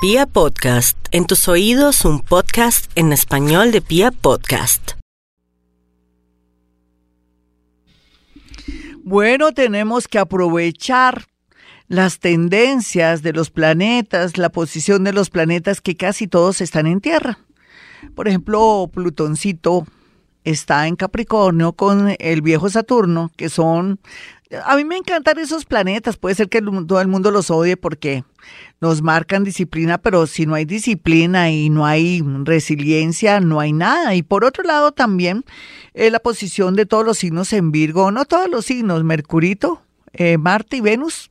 Pia Podcast, en tus oídos un podcast en español de Pia Podcast. Bueno, tenemos que aprovechar las tendencias de los planetas, la posición de los planetas que casi todos están en Tierra. Por ejemplo, Plutoncito está en Capricornio con el viejo Saturno, que son... A mí me encantan esos planetas, puede ser que todo el mundo los odie porque nos marcan disciplina, pero si no hay disciplina y no hay resiliencia, no hay nada. Y por otro lado también eh, la posición de todos los signos en Virgo, no todos los signos, Mercurito, eh, Marte y Venus,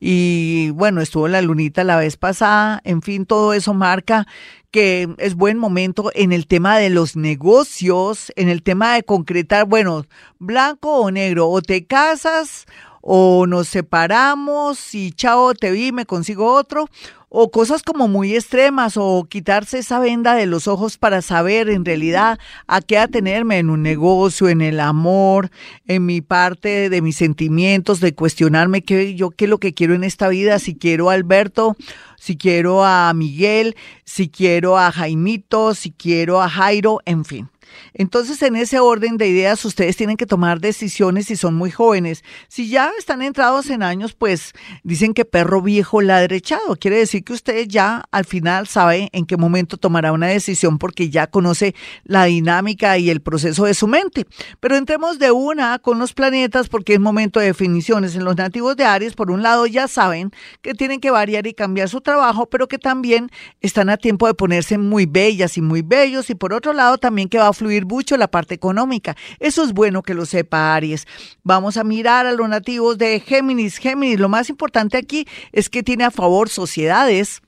y bueno, estuvo la lunita la vez pasada, en fin, todo eso marca que es buen momento en el tema de los negocios, en el tema de concretar, bueno, blanco o negro, o te casas o nos separamos y chao, te vi, me consigo otro, o cosas como muy extremas, o quitarse esa venda de los ojos para saber en realidad a qué atenerme en un negocio, en el amor, en mi parte de mis sentimientos, de cuestionarme qué yo qué es lo que quiero en esta vida, si quiero a Alberto, si quiero a Miguel, si quiero a Jaimito, si quiero a Jairo, en fin. Entonces, en ese orden de ideas, ustedes tienen que tomar decisiones si son muy jóvenes. Si ya están entrados en años, pues dicen que perro viejo la derechado. Quiere decir que usted ya al final sabe en qué momento tomará una decisión porque ya conoce la dinámica y el proceso de su mente. Pero entremos de una con los planetas porque es momento de definiciones. En los nativos de Aries, por un lado, ya saben que tienen que variar y cambiar su trabajo, pero que también están a tiempo de ponerse muy bellas y muy bellos. Y por otro lado, también que va a fluir mucho la parte económica. Eso es bueno que lo sepa Aries. Vamos a mirar a los nativos de Géminis. Géminis, lo más importante aquí es que tiene a favor sociedades.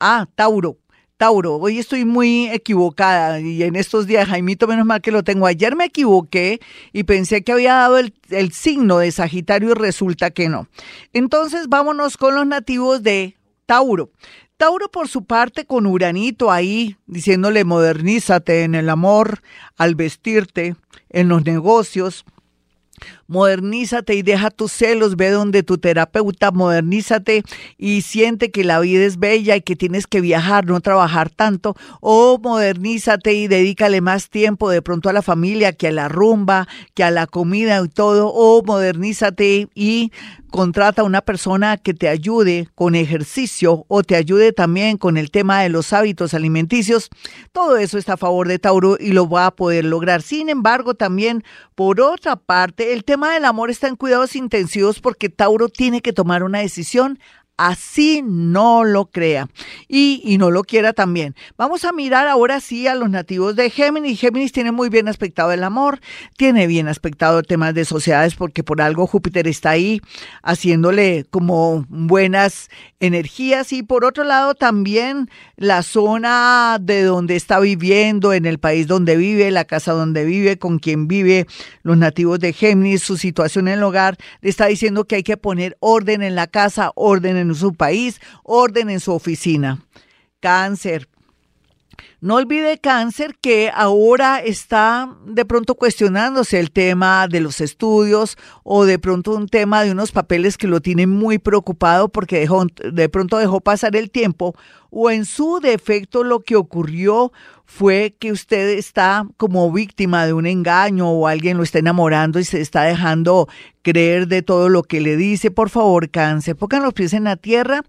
Ah, Tauro. Tauro, hoy estoy muy equivocada y en estos días, Jaimito, menos mal que lo tengo. Ayer me equivoqué y pensé que había dado el, el signo de Sagitario y resulta que no. Entonces, vámonos con los nativos de Tauro. Tauro, por su parte, con Uranito ahí, diciéndole modernízate en el amor, al vestirte, en los negocios, Modernízate y deja tus celos, ve donde tu terapeuta, modernízate y siente que la vida es bella y que tienes que viajar, no trabajar tanto, o modernízate y dedícale más tiempo de pronto a la familia que a la rumba, que a la comida y todo, o modernízate y contrata a una persona que te ayude con ejercicio o te ayude también con el tema de los hábitos alimenticios. Todo eso está a favor de Tauro y lo va a poder lograr. Sin embargo, también por otra parte, el tema del amor está en cuidados intensivos porque Tauro tiene que tomar una decisión así no lo crea y, no lo quiera también. Vamos a mirar ahora sí a los nativos de Géminis. Géminis tiene muy bien aspectado el amor, tiene bien aspectado temas de sociedades porque por algo Júpiter está ahí haciéndole como buenas energías y por otro lado también la zona de donde está viviendo, en el país donde vive, la casa donde vive, con quien vive, los nativos de Géminis, su situación en el hogar, le está diciendo que hay que poner orden en la casa, orden en en su país, orden en su oficina. Cáncer. No olvide cáncer que ahora está de pronto cuestionándose el tema de los estudios o de pronto un tema de unos papeles que lo tienen muy preocupado porque dejó, de pronto dejó pasar el tiempo o en su defecto lo que ocurrió fue que usted está como víctima de un engaño o alguien lo está enamorando y se está dejando creer de todo lo que le dice. Por favor, cáncer, pongan los pies en la tierra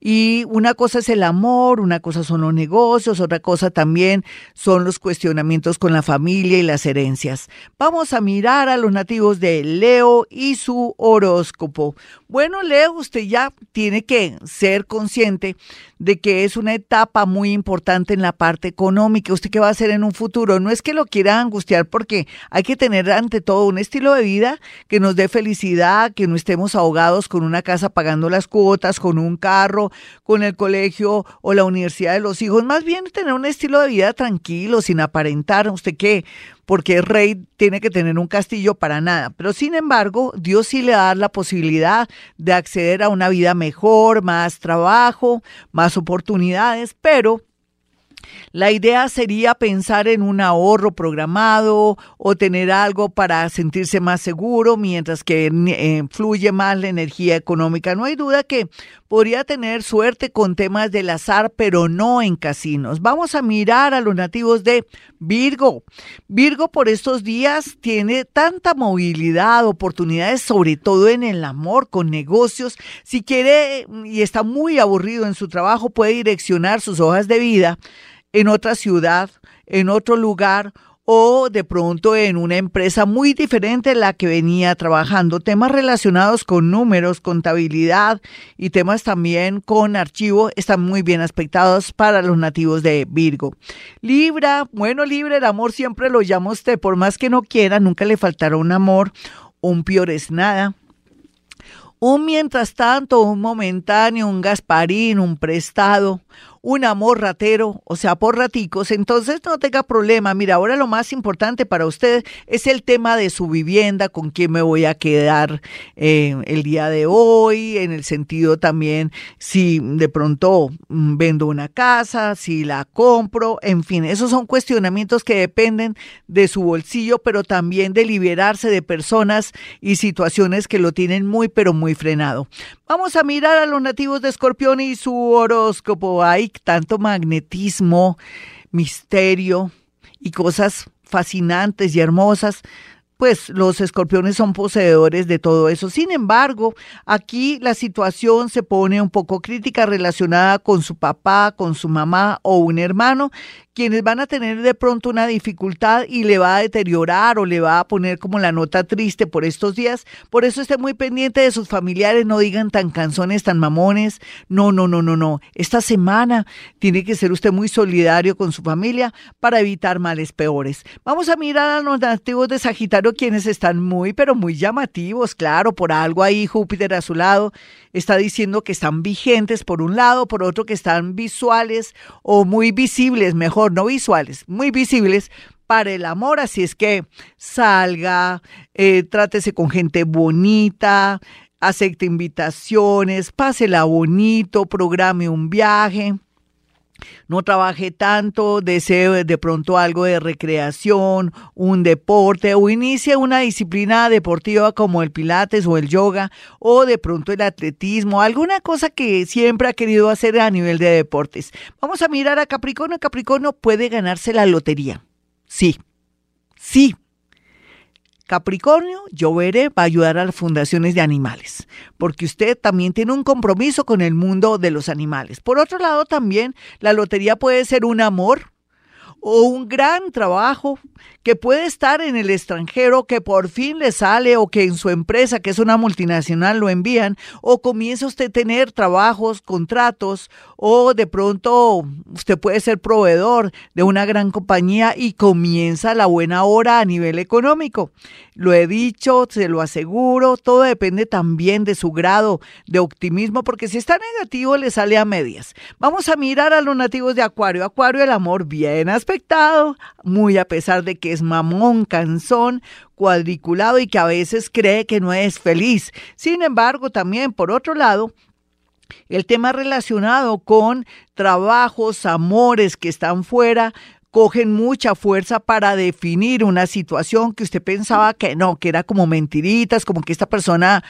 y una cosa es el amor, una cosa son los negocios, otra cosa también son los cuestionamientos con la familia y las herencias. Vamos a mirar a los nativos de Leo y su horóscopo. Bueno, Leo, usted ya tiene que ser consciente de que es una etapa muy importante en la parte económica. ¿Usted qué va a hacer en un futuro? No es que lo quiera angustiar porque hay que tener ante todo un estilo de vida que nos dé felicidad, que no estemos ahogados con una casa pagando las cuotas, con un carro, con el colegio o la universidad de los hijos. Más bien tener un estilo de vida tranquilo, sin aparentar. ¿Usted qué? porque el rey tiene que tener un castillo para nada. Pero sin embargo, Dios sí le da la posibilidad de acceder a una vida mejor, más trabajo, más oportunidades, pero La idea sería pensar en un ahorro programado o tener algo para sentirse más seguro mientras que eh, fluye más la energía económica. No hay duda que podría tener suerte con temas del azar, pero no en casinos. Vamos a mirar a los nativos de Virgo. Virgo por estos días tiene tanta movilidad, oportunidades, sobre todo en el amor, con negocios. Si quiere y está muy aburrido en su trabajo, puede direccionar sus hojas de vida en otra ciudad, en otro lugar o de pronto en una empresa muy diferente a la que venía trabajando. Temas relacionados con números, contabilidad y temas también con archivo están muy bien aspectados para los nativos de Virgo. Libra, bueno, Libra, el amor siempre lo llama usted, por más que no quiera, nunca le faltará un amor, un peor es nada. Un mientras tanto, un momentáneo, un Gasparín, un prestado, un amor ratero, o sea, por raticos, entonces no tenga problema. Mira, ahora lo más importante para usted es el tema de su vivienda, con quién me voy a quedar eh, el día de hoy, en el sentido también si de pronto mm, vendo una casa, si la compro, en fin, esos son cuestionamientos que dependen de su bolsillo, pero también de liberarse de personas y situaciones que lo tienen muy, pero muy frenado. Vamos a mirar a los nativos de Escorpión y su horóscopo. Hay tanto magnetismo, misterio y cosas fascinantes y hermosas pues los escorpiones son poseedores de todo eso. Sin embargo, aquí la situación se pone un poco crítica relacionada con su papá, con su mamá o un hermano quienes van a tener de pronto una dificultad y le va a deteriorar o le va a poner como la nota triste por estos días. Por eso esté muy pendiente de sus familiares, no digan tan canzones, tan mamones. No, no, no, no, no. Esta semana tiene que ser usted muy solidario con su familia para evitar males peores. Vamos a mirar a los nativos de Sagitario, quienes están muy, pero muy llamativos, claro, por algo ahí Júpiter a su lado está diciendo que están vigentes por un lado, por otro que están visuales o muy visibles, mejor no visuales, muy visibles para el amor, así es que salga, eh, trátese con gente bonita, acepte invitaciones, pásela bonito, programe un viaje no trabaje tanto, desee de pronto algo de recreación, un deporte o inicie una disciplina deportiva como el pilates o el yoga o de pronto el atletismo, alguna cosa que siempre ha querido hacer a nivel de deportes. Vamos a mirar a Capricornio. Capricornio puede ganarse la lotería. Sí, sí, Capricornio, yo veré, va a ayudar a las fundaciones de animales, porque usted también tiene un compromiso con el mundo de los animales. Por otro lado, también la lotería puede ser un amor o un gran trabajo que puede estar en el extranjero, que por fin le sale o que en su empresa, que es una multinacional, lo envían, o comienza usted a tener trabajos, contratos, o de pronto usted puede ser proveedor de una gran compañía y comienza la buena hora a nivel económico. Lo he dicho, se lo aseguro, todo depende también de su grado de optimismo, porque si está negativo le sale a medias. Vamos a mirar a los nativos de Acuario. Acuario, el amor bien aspectado, muy a pesar de que es mamón, cansón, cuadriculado y que a veces cree que no es feliz. Sin embargo, también por otro lado, el tema relacionado con trabajos, amores que están fuera, cogen mucha fuerza para definir una situación que usted pensaba que no, que era como mentiritas, como que esta persona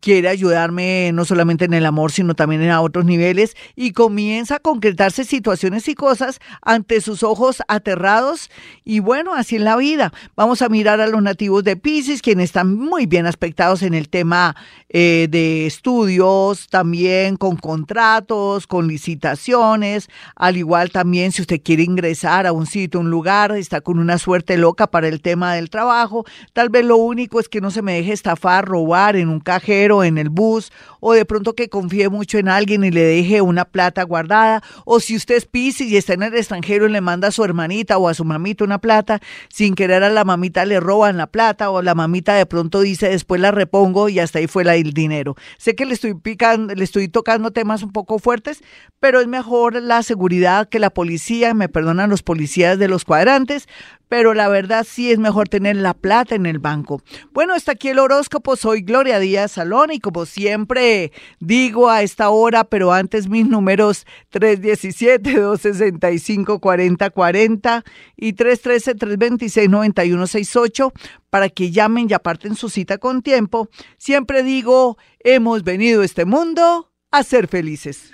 quiere ayudarme no solamente en el amor, sino también en otros niveles y comienza a concretarse situaciones y cosas ante sus ojos aterrados. Y bueno, así en la vida. Vamos a mirar a los nativos de Pisces, quienes están muy bien aspectados en el tema eh, de estudios, también con contratos, con licitaciones, al igual también si usted quiere ingresar a un sitio, un lugar, está con una suerte loca para el tema del trabajo, tal vez lo único es que no se me deje estafar, robar en un en el bus, o de pronto que confíe mucho en alguien y le deje una plata guardada, o si usted es Piscis y está en el extranjero y le manda a su hermanita o a su mamita una plata, sin querer a la mamita le roban la plata, o la mamita de pronto dice después la repongo y hasta ahí fue el dinero. Sé que le estoy picando, le estoy tocando temas un poco fuertes, pero es mejor la seguridad que la policía, me perdonan los policías de los cuadrantes, pero la verdad sí es mejor tener la plata en el banco. Bueno, hasta aquí el horóscopo. Soy Gloria Díaz Salón y como siempre digo a esta hora, pero antes mis números 317-265-4040 y 313-326-9168 para que llamen y aparten su cita con tiempo. Siempre digo, hemos venido a este mundo a ser felices.